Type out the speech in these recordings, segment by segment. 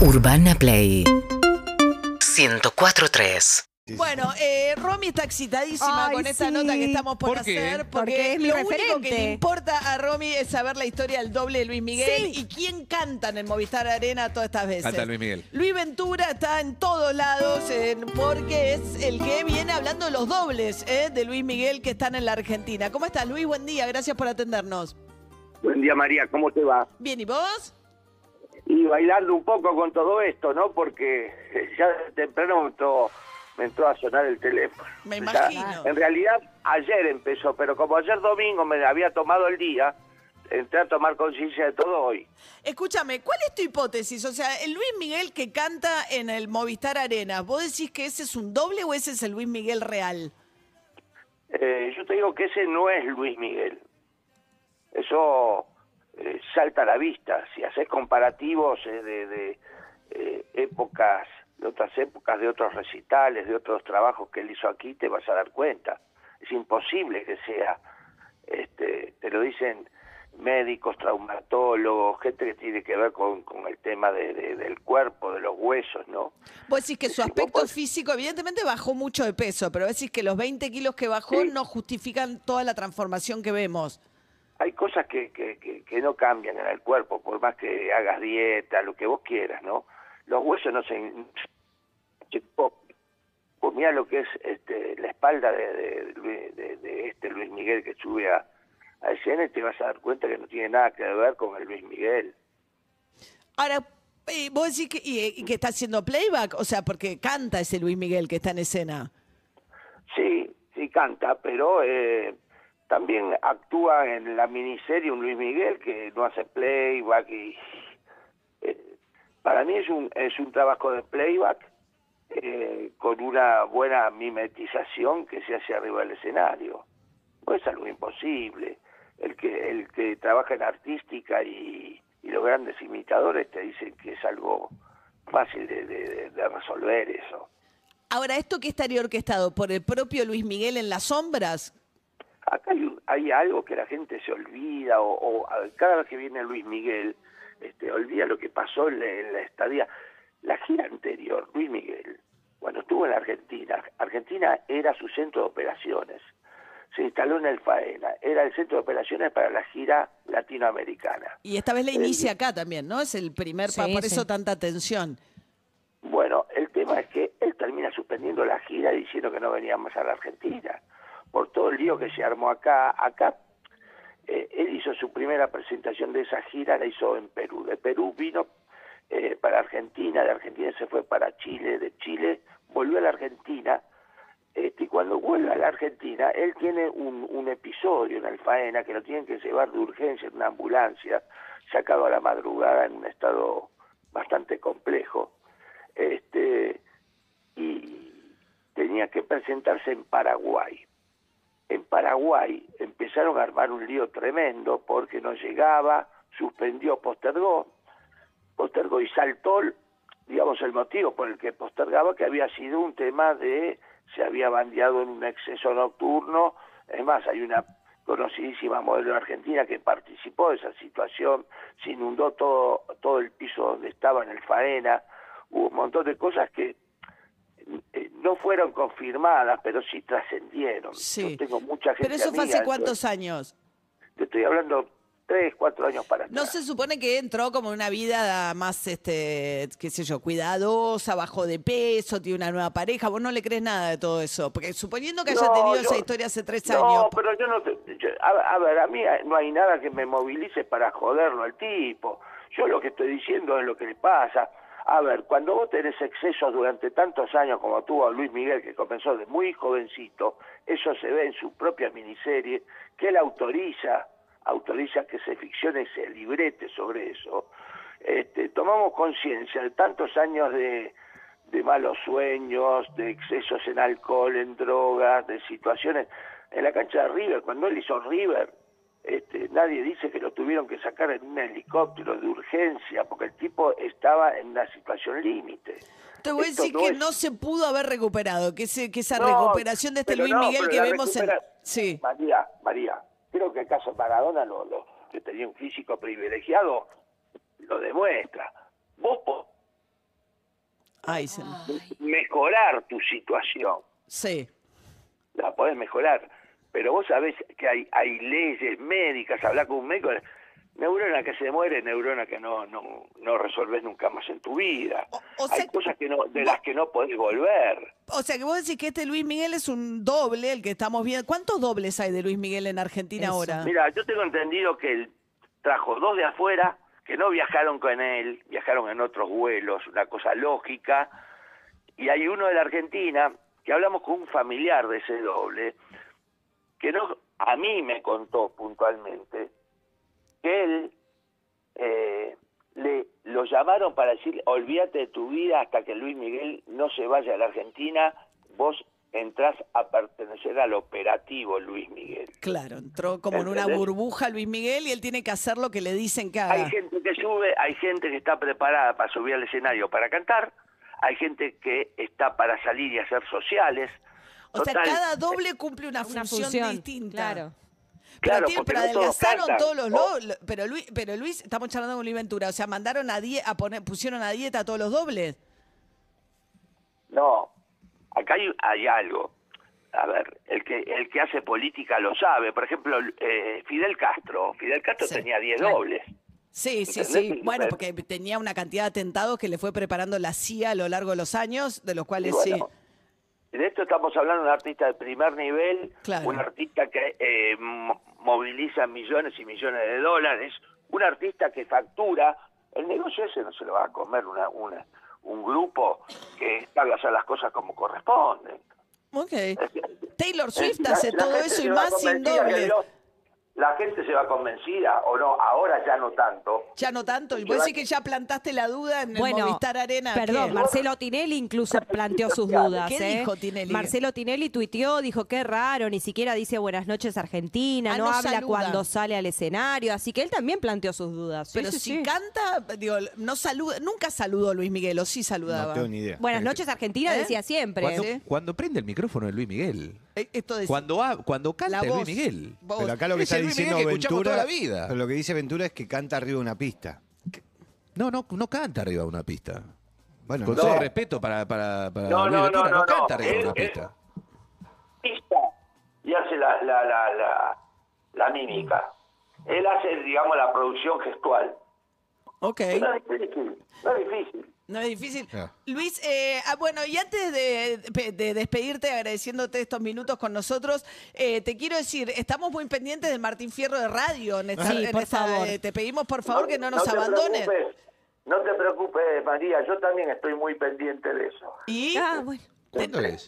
Urbana Play 104.3 Bueno, eh, Romy está excitadísima Ay, con esta sí. nota que estamos por, ¿Por qué? hacer. Porque, Porque es mi lo único que le importa a Romy es saber la historia del doble de Luis Miguel Sí. y quién canta en el Movistar Arena todas estas veces. Canta Luis Miguel. Luis Ventura está en todos lados eh, porque es el que viene hablando de los dobles eh, de Luis Miguel que están en la Argentina. ¿Cómo estás, Luis? Buen día, gracias por atendernos. Buen día María, ¿cómo te va? Bien, ¿y vos? Y bailando un poco con todo esto, ¿no? Porque ya de temprano me entró, me entró a sonar el teléfono. Me imagino. en realidad ayer empezó, pero como ayer domingo me había tomado el día, entré a tomar conciencia de todo hoy. Escúchame, ¿cuál es tu hipótesis? O sea, el Luis Miguel que canta en el Movistar Arena, ¿vos decís que ese es un doble o ese es el Luis Miguel real? Eh, yo te digo que ese no es Luis Miguel. Eso eh, salta a la vista. Si haces comparativos eh, de, de, eh, épocas, de otras épocas, de otros recitales, de otros trabajos que él hizo aquí, te vas a dar cuenta. Es imposible que sea, este, te lo dicen médicos, traumatólogos, gente que tiene que ver con, con el tema de- de- del cuerpo, de los huesos, ¿no? Vos decís que su aspecto podés- físico, evidentemente bajó mucho de peso, pero decís que los 20 kilos que bajó Sí. no justifican toda la transformación que vemos. Hay cosas que, que, que, que no cambian en el cuerpo, por más que hagas dieta, lo que vos quieras, ¿no? Los huesos no se... Pues mira lo que es este, la espalda de, de, de- de este Luis Miguel que sube a, a escena y te vas a dar cuenta que no tiene nada que ver con el Luis Miguel. Ahora, eh, vos decís que, y, y que está haciendo playback, o sea, porque canta ese Luis Miguel que está en escena. Sí, sí canta, pero eh, también actúa en la miniserie un Luis Miguel que no hace playback y eh, para mí es un es un trabajo de playback eh, con una buena mimetización que se hace arriba del escenario. No es algo imposible. El que el que trabaja en artística y, y los grandes imitadores te dicen que es algo fácil de- de- de resolver eso. Ahora, ¿esto que estaría orquestado por el propio Luis Miguel en las sombras? Acá hay, un- hay algo que la gente se olvida o, cada vez que viene Luis Miguel, este, olvida lo que pasó en la, en la estadía. La gira anterior, Luis Miguel, cuando estuvo en la Argentina, Argentina era su centro de operaciones. Se instaló en el Faena, era el centro de operaciones para la gira latinoamericana. Y esta vez la Eh, inicia acá también, ¿no? Es el primer, Sí, por sí. eso tanta atención. Bueno, el tema es que él termina suspendiendo la gira diciendo que no venía más a la Argentina. Por todo el lío que se armó acá, acá eh, él hizo su primera presentación de esa gira, la hizo en Perú. De Perú vino eh, para Argentina, de Argentina se fue para Chile, de Chile volvió a la Argentina. Este, y cuando vuelve a la Argentina, él tiene un, un episodio en el Faena que lo tienen que llevar de urgencia en una ambulancia, sacado a la madrugada en un estado bastante complejo este y tenía que presentarse en Paraguay. Paraguay empezaron a armar un lío tremendo porque no llegaba, suspendió, postergó, postergó y saltó, digamos, el motivo por el que postergaba, que había sido un tema de se había bandeado en un exceso nocturno. Es más, hay una conocidísima modelo argentina que participó de esa situación, se inundó todo, todo el piso donde estaba en el Faena, hubo un montón de cosas que no fueron confirmadas, pero sí trascendieron. Sí. Yo tengo mucha gente Pero eso fue hace cuántos años. Te estoy hablando tres, cuatro años para No atrás. se supone que entró como una vida más, este, qué sé yo, cuidadosa, bajó de peso, tiene una nueva pareja. Vos no le crees nada de todo eso. Porque suponiendo que haya No, tenido yo- esa historia hace tres no, años. pero yo no te- yo- a, a ver, a mí no hay nada que me movilice para joderlo al tipo. Yo lo que estoy diciendo es lo que le pasa. A ver, cuando vos tenés excesos durante tantos años como tuvo Luis Miguel, que comenzó de muy jovencito, eso se ve en su propia miniserie, que él autoriza, autoriza que se ficcione ese librete sobre eso. Este, tomamos conciencia de tantos años de, de malos sueños, de excesos en alcohol, en drogas, de situaciones. En la cancha de River, cuando él hizo River, este, nadie dice que lo tuvieron que sacar en un helicóptero de urgencia, porque el tipo estaba en una situación límite. Te voy a Esto decir no que es- no se pudo haber recuperado, que, ese, que esa No, recuperación de este Luis no, Miguel que vemos en... Sí. María, María, creo que el caso Maradona, lo, lo- que tenía un físico privilegiado, lo demuestra. Vos po- Ay, se- mejorar tu situación. sí. La podés mejorar. Pero vos sabés que hay, hay leyes médicas, hablar con un médico, neurona que se muere, neurona que no, no, no resolvés nunca más en tu vida. O- o hay sea- cosas que no, de las que no podés volver. O sea que vos decís que este Luis Miguel es un doble, el que estamos viendo. ¿Cuántos dobles hay de Luis Miguel en Argentina Eso. ahora? Mira, yo tengo entendido que él trajo dos de afuera, que no viajaron con él, viajaron en otros vuelos, una cosa lógica, y hay uno de la Argentina, que hablamos con un familiar de ese doble, que no, a mí me contó puntualmente que él eh, le lo llamaron para decir, olvídate de tu vida hasta que Luis Miguel no se vaya a la Argentina, vos entrás a pertenecer al operativo Luis Miguel. Claro, entró como en una burbuja Luis Miguel y él tiene que hacer lo que le dicen que haga. Hay gente que sube, hay gente que está preparada para subir al escenario para cantar, hay gente que está para salir y hacer sociales. O sea, Total, cada doble cumple una, Una función, función, distinta. claro. Pero, Claro, pero no todos adelgazaron todos los. Pero Luis, pero Luis, estamos charlando con Luis Ventura. O sea, mandaron a, die- a poner, pusieron a dieta a todos los dobles. No, acá hay, hay algo. A ver, el que el que hace política lo sabe. Por ejemplo, eh, Fidel Castro. Fidel Castro Sí, tenía 10 claro. dobles. Sí, sí, ¿Entendés? sí. Bueno, pero- porque tenía una cantidad de atentados que le fue preparando la CIA a lo largo de los años, de los cuales bueno, sí. De esto estamos hablando de un artista de primer nivel, Claro. un artista que eh, mo- moviliza millones y millones de dólares, un artista que factura. El negocio ese no se lo va a comer una, una, un grupo que hacer las cosas como corresponden. Ok. Taylor Swift hace la todo eso y más sin lo- La gente se va convencida, o no, ahora ya no tanto. Ya no tanto. Y vos decís que ya plantaste la duda en el Movistar Arena. Perdón, ¿qué? Marcelo Tinelli incluso planteó sus dudas. ¿Qué ¿eh? dijo Tinelli? Marcelo Tinelli tuiteó, dijo qué raro, ni siquiera dice buenas noches Argentina, Ah, no, no habla saluda. cuando sale al escenario, así que él también planteó sus dudas. Pero sí, si sí. canta, digo, no saluda, nunca saludó Luis Miguel, o sí saludaba. No tengo ni idea. Buenas noches Argentina ¿Eh? decía siempre. Cuando, Sí. cuando prende el micrófono de Luis Miguel. Eh, Esto de Cuando, cuando canta la el voz. Luis Miguel. Vos- Pero acá lo que Es está diciendo Miguel que escuchamos Ventura, toda la vida. pero lo que dice Ventura es que canta arriba de una pista. No, no, no canta arriba de una pista. Bueno, Con no todo respeto para, para, para No, Luis no, Ventura, no, no, canta arriba de una pista y hace la, la, la, la, la mímica. Él hace, digamos, la producción gestual. Ok. No es difícil, no es difícil. No es difícil. Ah. Luis, eh, ah, bueno, y antes de, de despedirte, agradeciéndote estos minutos con nosotros, eh, te quiero decir, estamos muy pendientes del Martín Fierro de Radio. En esta- Sí, en por esta- favor. eh, te pedimos, por favor, que no nos te abandones. preocupes, no te preocupes, María, yo también estoy muy pendiente de eso. ¿Y Ah, bueno.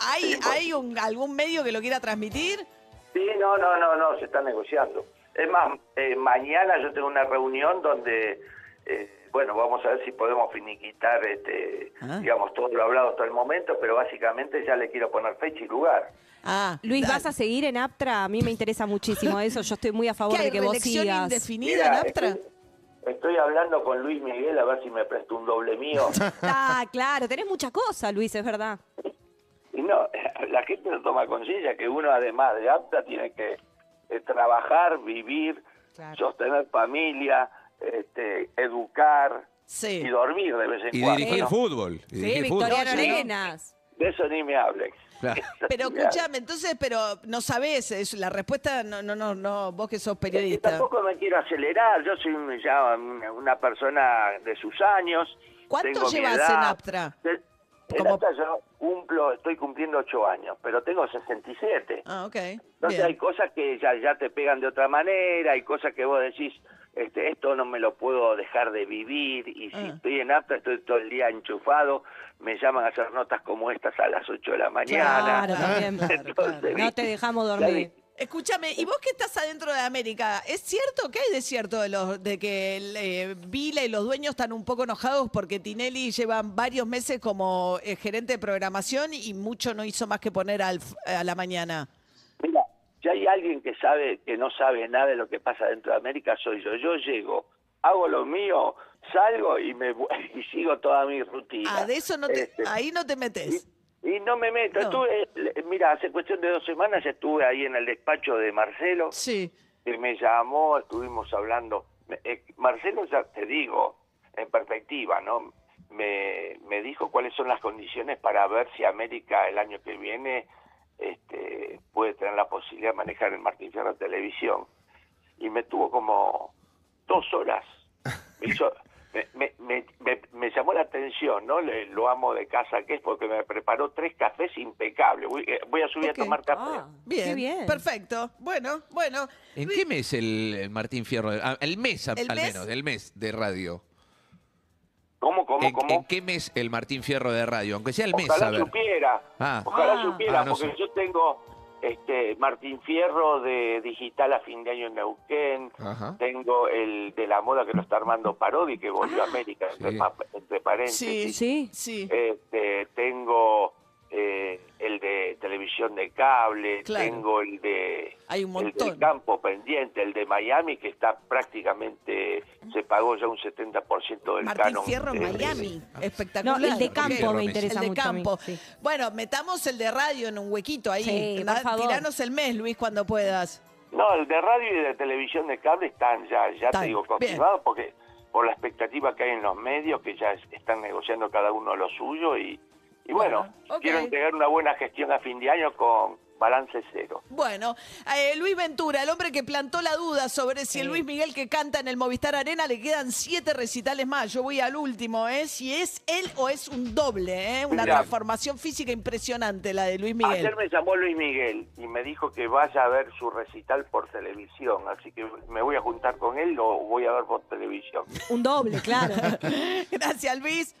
Hay, hay un, algún medio que lo quiera transmitir? Sí, no, no, no, no, se está negociando. Es más, eh, mañana yo tengo una reunión donde, eh, bueno, vamos a ver si podemos finiquitar, este, Ah. digamos, todo lo hablado hasta el momento, pero básicamente ya le quiero poner fecha y lugar. Ah, Luis. ¿vas a seguir en Aptra? A mí me interesa muchísimo eso. Yo estoy muy a favor ¿Qué hay, de que vos sigas. indefinida en Aptra? estoy, estoy hablando con Luis Miguel a ver si me presta un doble mío. Ah, claro, tenés mucha cosa, Luis, es verdad. y no, la gente no toma conciencia que uno además de apta tiene que eh, trabajar, vivir, Claro. sostener familia, este, educar Sí. y dormir de vez en Y cuando. dirigir ¿no? fútbol. y Sí, dirigir fútbol. Yo no. Arenas. De eso ni me hables. Claro. Pero escúchame, entonces, pero no sabés, es, la respuesta no, no, no, no, vos que sos Y periodista. tampoco me quiero acelerar, yo soy ya una, persona de sus años. ¿Cuánto llevas edad. en Aptra? De- En Aptra yo cumplo, estoy cumpliendo ocho años, pero tengo 67. Ah, ok. Entonces Bien. hay cosas que ya, ya te pegan de otra manera, hay cosas que vos decís, este, esto no me lo puedo dejar de vivir, y si Ah. estoy en apta, estoy todo el día enchufado, me llaman a hacer notas como estas a las 8 de la mañana. Claro, también. Claro, claro. No te dejamos dormir. Escúchame, y vos que estás adentro de América, ¿es cierto que hay de cierto de, los, de que eh, Vila y los dueños están un poco enojados porque Tinelli lleva varios meses como eh, gerente de programación y mucho no hizo más que poner al, f- a la mañana? Alguien que sabe, que no sabe nada de lo que pasa dentro de América, soy yo. Yo llego, hago lo mío, salgo y me y sigo toda mi rutina. Ah, de eso no te, Este, ahí no te metes. Y, y no me meto. No. Estuve, mira, hace cuestión de dos semanas estuve ahí en el despacho de Marcelo, Sí. que me llamó, estuvimos hablando. Eh, Marcelo, ya te digo, en perspectiva, ¿no? me, me dijo cuáles son las condiciones para ver si América el año que viene este, puede tener la posibilidad de manejar el Martín Fierro en televisión. Y me tuvo como dos horas. Me, hizo- me, me, me- me- me llamó la atención, ¿no? Le- lo amo de casa que es porque me preparó tres cafés impecables. Voy, eh, voy a subir a tomar café. Ah, Bien, qué bien. perfecto. Bueno, bueno. ¿En qué mes el, el Martín Fierro? Ah, el mes, a- ¿El al mes? menos, el mes de radio. ¿Cómo, cómo, ¿En, cómo? en qué mes el Martín Fierro de radio? Aunque sea el mes, a Ojalá ver. supiera. Ah. Ojalá Ah. supiera, Ah, no porque sé. yo tengo este Martín Fierro de Digital a fin de año en Neuquén. Ajá. Tengo el de la moda que lo está armando Parodi, que volvió a América, entre, Sí. entre Sí, paréntesis. Sí. sí. Este, tengo eh, el de televisión de cable, Claro. tengo el de Hay un el del campo pendiente, el de Miami, que está prácticamente, se pagó ya un 70% del Martín canon. Fierro en de- Miami. Espectacular. el de campo Fierro me interesa El de mucho mí, sí. Bueno, metamos el de radio en un huequito ahí. Sí, Da- por favor. Tiranos el mes, Luis, cuando puedas. No, el de radio y de televisión de cable están ya, ya te digo, confirmados porque por la expectativa que hay en los medios, que ya es- están negociando cada uno lo suyo y, y bueno, quiero entregar una buena gestión a fin de año con balance cero. Bueno, eh, Luis Ventura, el hombre que plantó la duda sobre si el. Luis Miguel que canta en el Movistar Arena le quedan siete recitales más. Yo voy al último, ¿eh? Si es él o es un doble, ¿eh? Una Mirá. transformación física impresionante la de Luis Miguel. Ayer me llamó Luis Miguel y me dijo que vaya a ver su recital por televisión, así que me voy a juntar con él, lo voy a ver por televisión. Un doble, claro. Gracias, Luis.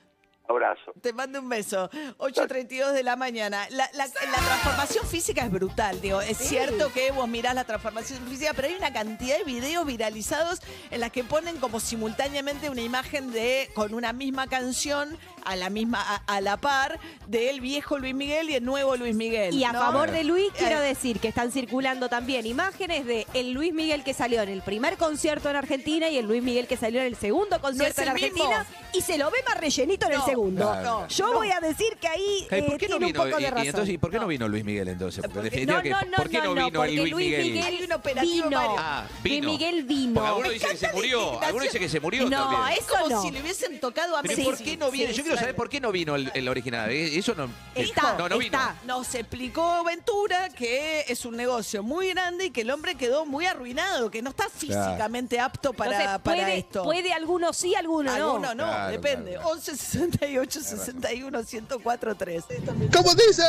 Abrazo. Te mando un beso. 8.32 de la mañana. La, la- la transformación física es brutal, digo. Es cierto que vos mirás la transformación física, pero hay una cantidad de videos viralizados en las que ponen como simultáneamente una imagen de con una misma canción a la misma a, a la par del viejo Luis Miguel y el nuevo Luis Miguel. Y a ¿no? favor de Luis, quiero Eh, decir que están circulando también imágenes de el Luis Miguel que salió en el primer concierto en Argentina y el Luis Miguel que salió en el segundo concierto en mismo. Argentina y se lo ve más rellenito en el segundo. no, Yo no. voy a decir que ahí eh, ¿Por qué no tiene vino? un poco Y- de y, razón. entonces, ¿y por qué no vino Luis Miguel entonces? Porque no, que- no, no, ¿por qué no, no, vino porque el Luis, Luis Miguel? Miguel Hay un operativo vino. Ah, Luis vino. Miguel vino. Porque algunos Me dicen que se murió. Algunos dicen que se murió No, también. es- como no. si le hubiesen tocado a Messi. ¿por qué no viene? Yo quiero saber por qué no vino el, el original. Eh, Eso no. Está, no, no vino. está. Nos explicó Ventura que es un negocio muy grande y que el hombre quedó muy arruinado, que no está físicamente apto para, Entonces, para puede, esto. puede algunos sí, algunos no. Alguno no, Claro, depende. claro, claro. 11 68 61 1043. ¿Cómo dice?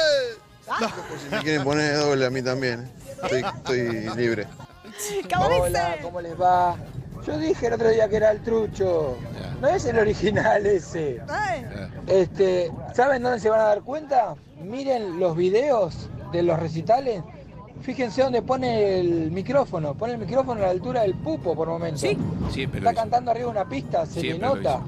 No, pues si me quieren poner doble a mí también. Estoy, estoy libre. ¿Cómo Hola, dice? ¿cómo les va? Yo dije el otro día que era el trucho. No es el original ese. Este, ¿saben dónde se van a dar cuenta? Miren los videos de los recitales. Fíjense dónde pone el micrófono. Pone el micrófono a la altura del pupo por momento. Sí. Siempre Está cantando arriba de una pista, se Siempre le nota.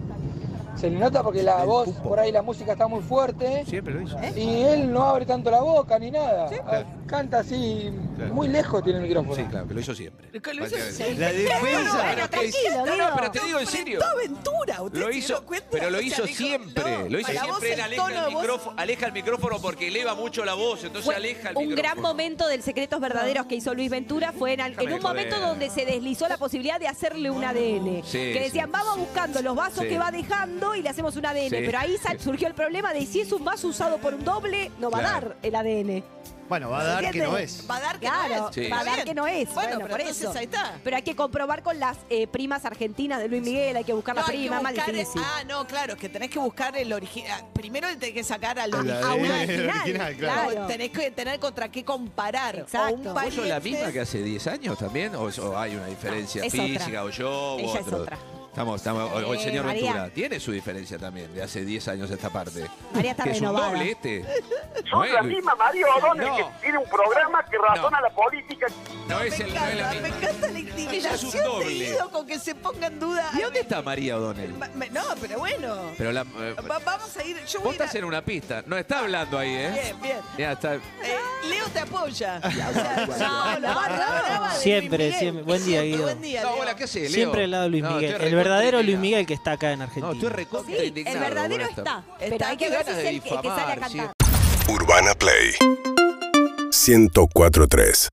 Se le nota porque la El voz, pupo. por ahí la música está muy fuerte. Siempre lo hizo. Y él no abre tanto la boca ni nada. Ah, Canta así, Claro. muy lejos tiene el micrófono. Sí, claro, que lo hizo siempre. lo hizo Básicamente. La defensa. Bueno, tranquilo, No, no, pero te digo en serio. Enfrentó a Aventura, ¿usted Lo se hizo, cuenta? pero lo O sea, hizo dijo, siempre. no, lo hizo para vos siempre. Él el aleja tono el, de voz- micrófono, aleja el micrófono porque eleva mucho la voz, entonces Fue aleja el un micrófono. gran momento del Secretos Verdaderos que hizo Luis Ventura fue en, al- Déjame en un momento joder. donde se deslizó la posibilidad de hacerle un ADN. Sí, que decían, sí. vamos buscando los vasos Sí. que va dejando y le hacemos un ADN. Sí. Pero ahí sal- surgió el problema de si es un vaso usado por un doble, no va a Claro. dar el ADN. Bueno, va a dar que no es. Va a dar que Claro, no es. Sí. va a dar que no es. Bueno, Bueno, pero por entonces eso. ahí está. Pero hay que comprobar con las eh, primas argentinas de Luis Miguel, hay que buscar No, que primas, más difícil. Ah, no, claro, es que tenés que buscar el original. Primero le tenés que sacar al El original. a una original, original, claro. claro. Tenés que tener contra qué comparar. Exacto. O un ¿Vos ¿Vos sos la pariente- misma que hace 10 años también? ¿O, es- o hay una diferencia es física? otra. ¿O yo? Ella o es otro? otra. Estamos, estamos, o- o el Eh, señor María. Ventura. Tiene su diferencia también de hace 10 años esta parte. María está que es un renovada. doble este. No Son es, la misma María O'Donnell No. que tiene un programa que razona la política. No es el no es la misma. encanta la Ella es un indignación de doble. Guido con que se ponga en duda. ¿Y dónde está María O'Donnell? No, pero bueno. Pero la, eh, Va- vamos a ir. Yo vos voy a ir a- estás en una pista. No está hablando ahí, ¿eh? Bien, bien. Ya está. Eh, Leo te apoya. O sea, no, la barra brava de Siempre, Luis Miguel. siempre. Buen día, Guido. Buen día, No, Leo. hola, ¿qué haces, Leo? Siempre al lado de Luis No, Miguel. estoy El recontra verdadero Luis indignado. Miguel que está acá en Argentina. No, estoy recontra Sí, indignado. el verdadero con está. Está, Pero hay que qué ver si ganas es de el, el que sale a difamar, sí. cantar. Urbana Play 1043